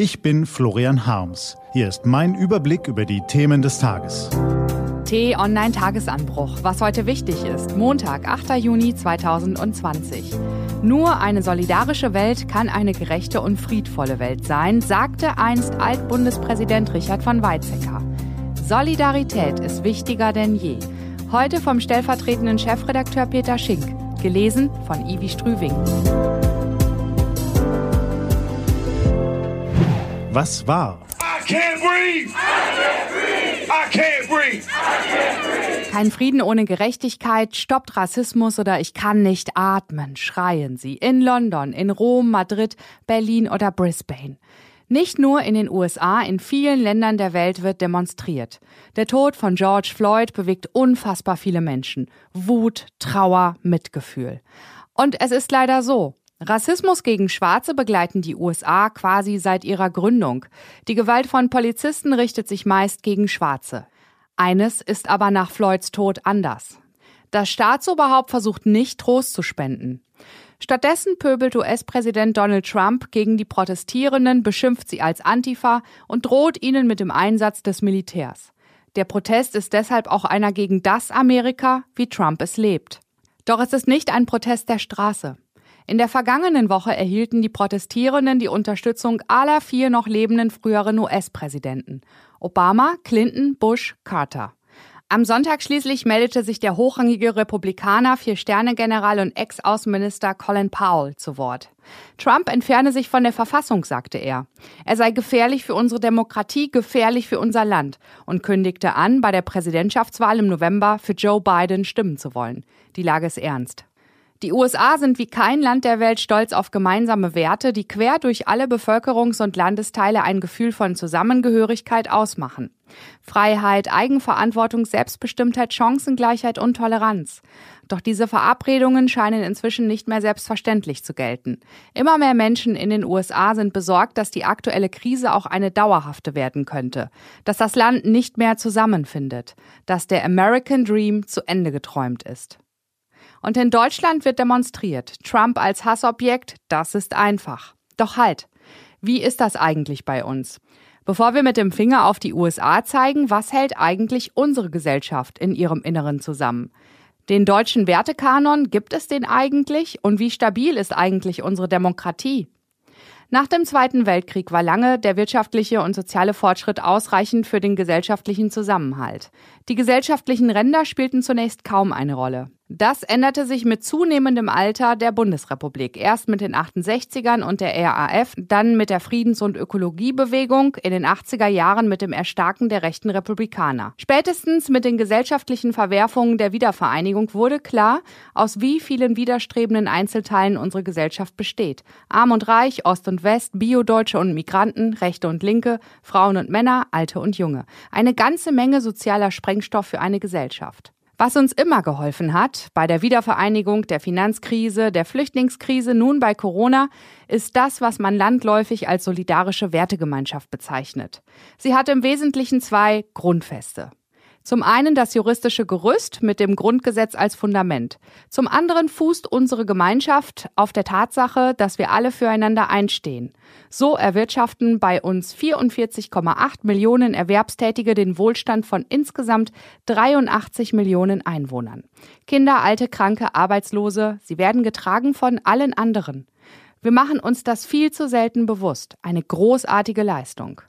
Ich bin Florian Harms. Hier ist mein Überblick über die Themen des Tages. T-Online-Tagesanbruch. Was heute wichtig ist. Montag, 8. Juni 2020. Nur eine solidarische Welt kann eine gerechte und friedvolle Welt sein, sagte einst Altbundespräsident Richard von Weizsäcker. Solidarität ist wichtiger denn je. Heute vom stellvertretenden Chefredakteur Peter Schink. Gelesen von Ivi Strüving. Was war? Kein Frieden ohne Gerechtigkeit, stoppt Rassismus oder ich kann nicht atmen, schreien sie. In London, in Rom, Madrid, Berlin oder Brisbane. Nicht nur in den USA, in vielen Ländern der Welt wird demonstriert. Der Tod von George Floyd bewegt unfassbar viele Menschen. Wut, Trauer, Mitgefühl. Und es ist leider so. Rassismus gegen Schwarze begleiten die USA quasi seit ihrer Gründung. Die Gewalt von Polizisten richtet sich meist gegen Schwarze. Eines ist aber nach Floyds Tod anders. Das Staatsoberhaupt versucht nicht Trost zu spenden. Stattdessen pöbelt US-Präsident Donald Trump gegen die Protestierenden, beschimpft sie als Antifa und droht ihnen mit dem Einsatz des Militärs. Der Protest ist deshalb auch einer gegen das Amerika, wie Trump es lebt. Doch es ist nicht ein Protest der Straße. In der vergangenen Woche erhielten die Protestierenden die Unterstützung aller vier noch lebenden früheren US-Präsidenten. Obama, Clinton, Bush, Carter. Am Sonntag schließlich meldete sich der hochrangige Republikaner, Vier-Sterne-General und Ex-Außenminister Colin Powell zu Wort. Trump entferne sich von der Verfassung, sagte er. Er sei gefährlich für unsere Demokratie, gefährlich für unser Land und kündigte an, bei der Präsidentschaftswahl im November für Joe Biden stimmen zu wollen. Die Lage ist ernst. Die USA sind wie kein Land der Welt stolz auf gemeinsame Werte, die quer durch alle Bevölkerungs- und Landesteile ein Gefühl von Zusammengehörigkeit ausmachen. Freiheit, Eigenverantwortung, Selbstbestimmtheit, Chancengleichheit und Toleranz. Doch diese Verabredungen scheinen inzwischen nicht mehr selbstverständlich zu gelten. Immer mehr Menschen in den USA sind besorgt, dass die aktuelle Krise auch eine dauerhafte werden könnte, dass das Land nicht mehr zusammenfindet, dass der American Dream zu Ende geträumt ist. Und in Deutschland wird demonstriert. Trump als Hassobjekt, das ist einfach. Doch halt, wie ist das eigentlich bei uns? Bevor wir mit dem Finger auf die USA zeigen, was hält eigentlich unsere Gesellschaft in ihrem Inneren zusammen? Den deutschen Wertekanon, gibt es den eigentlich? Und wie stabil ist eigentlich unsere Demokratie? Nach dem Zweiten Weltkrieg war lange der wirtschaftliche und soziale Fortschritt ausreichend für den gesellschaftlichen Zusammenhalt. Die gesellschaftlichen Ränder spielten zunächst kaum eine Rolle. Das änderte sich mit zunehmendem Alter der Bundesrepublik. Erst mit den 68ern und der RAF, dann mit der Friedens- und Ökologiebewegung, in den 80er Jahren mit dem Erstarken der rechten Republikaner. Spätestens mit den gesellschaftlichen Verwerfungen der Wiedervereinigung wurde klar, aus wie vielen widerstrebenden Einzelteilen unsere Gesellschaft besteht. Arm und Reich, Ost und West, Biodeutsche und Migranten, Rechte und Linke, Frauen und Männer, Alte und Junge. Eine ganze Menge sozialer Sprengstoff für eine Gesellschaft. Was uns immer geholfen hat, bei der Wiedervereinigung, der Finanzkrise, der Flüchtlingskrise, nun bei Corona, ist das, was man landläufig als solidarische Wertegemeinschaft bezeichnet. Sie hat im Wesentlichen zwei Grundfeste. Zum einen das juristische Gerüst mit dem Grundgesetz als Fundament. Zum anderen fußt unsere Gemeinschaft auf der Tatsache, dass wir alle füreinander einstehen. So erwirtschaften bei uns 44,8 Millionen Erwerbstätige den Wohlstand von insgesamt 83 Millionen Einwohnern. Kinder, alte, kranke, Arbeitslose, sie werden getragen von allen anderen. Wir machen uns das viel zu selten bewusst. Eine großartige Leistung.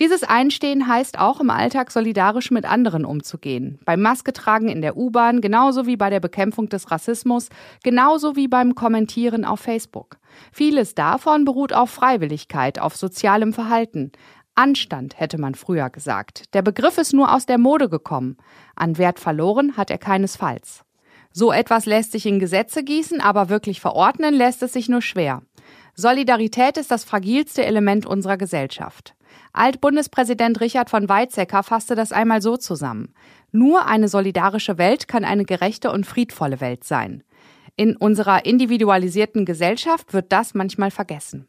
Dieses Einstehen heißt auch im Alltag solidarisch mit anderen umzugehen. Beim Masketragen in der U-Bahn, genauso wie bei der Bekämpfung des Rassismus, genauso wie beim Kommentieren auf Facebook. Vieles davon beruht auf Freiwilligkeit, auf sozialem Verhalten. Anstand hätte man früher gesagt. Der Begriff ist nur aus der Mode gekommen. An Wert verloren hat er keinesfalls. So etwas lässt sich in Gesetze gießen, aber wirklich verordnen lässt es sich nur schwer. Solidarität ist das fragilste Element unserer Gesellschaft. Altbundespräsident Richard von Weizsäcker fasste das einmal so zusammen. Nur eine solidarische Welt kann eine gerechte und friedvolle Welt sein. In unserer individualisierten Gesellschaft wird das manchmal vergessen.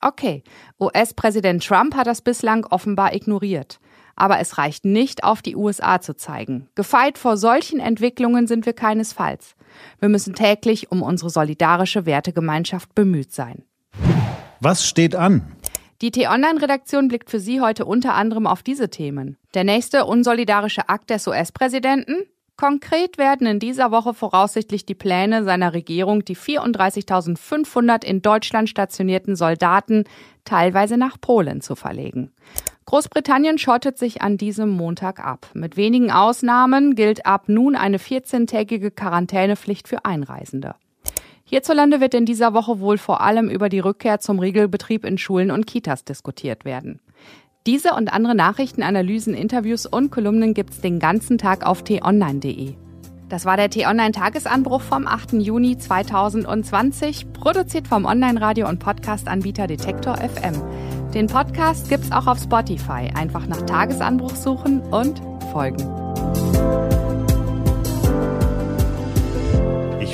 Okay, US-Präsident Trump hat das bislang offenbar ignoriert. Aber es reicht nicht, auf die USA zu zeigen. Gefeit vor solchen Entwicklungen sind wir keinesfalls. Wir müssen täglich um unsere solidarische Wertegemeinschaft bemüht sein. Was steht an? Die T-Online-Redaktion blickt für Sie heute unter anderem auf diese Themen. Der nächste unsolidarische Akt des US-Präsidenten? Konkret werden in dieser Woche voraussichtlich die Pläne seiner Regierung, die 34.500 in Deutschland stationierten Soldaten teilweise nach Polen zu verlegen. Großbritannien schottet sich an diesem Montag ab. Mit wenigen Ausnahmen gilt ab nun eine 14-tägige Quarantänepflicht für Einreisende. Hierzulande wird in dieser Woche wohl vor allem über die Rückkehr zum Regelbetrieb in Schulen und Kitas diskutiert werden. Diese und andere Nachrichten, Analysen, Interviews und Kolumnen gibt's den ganzen Tag auf t-online.de. Das war der T-Online-Tagesanbruch vom 8. Juni 2020, produziert vom Online-Radio- und Podcast-Anbieter Detektor FM. Den Podcast gibt's auch auf Spotify. Einfach nach Tagesanbruch suchen und folgen.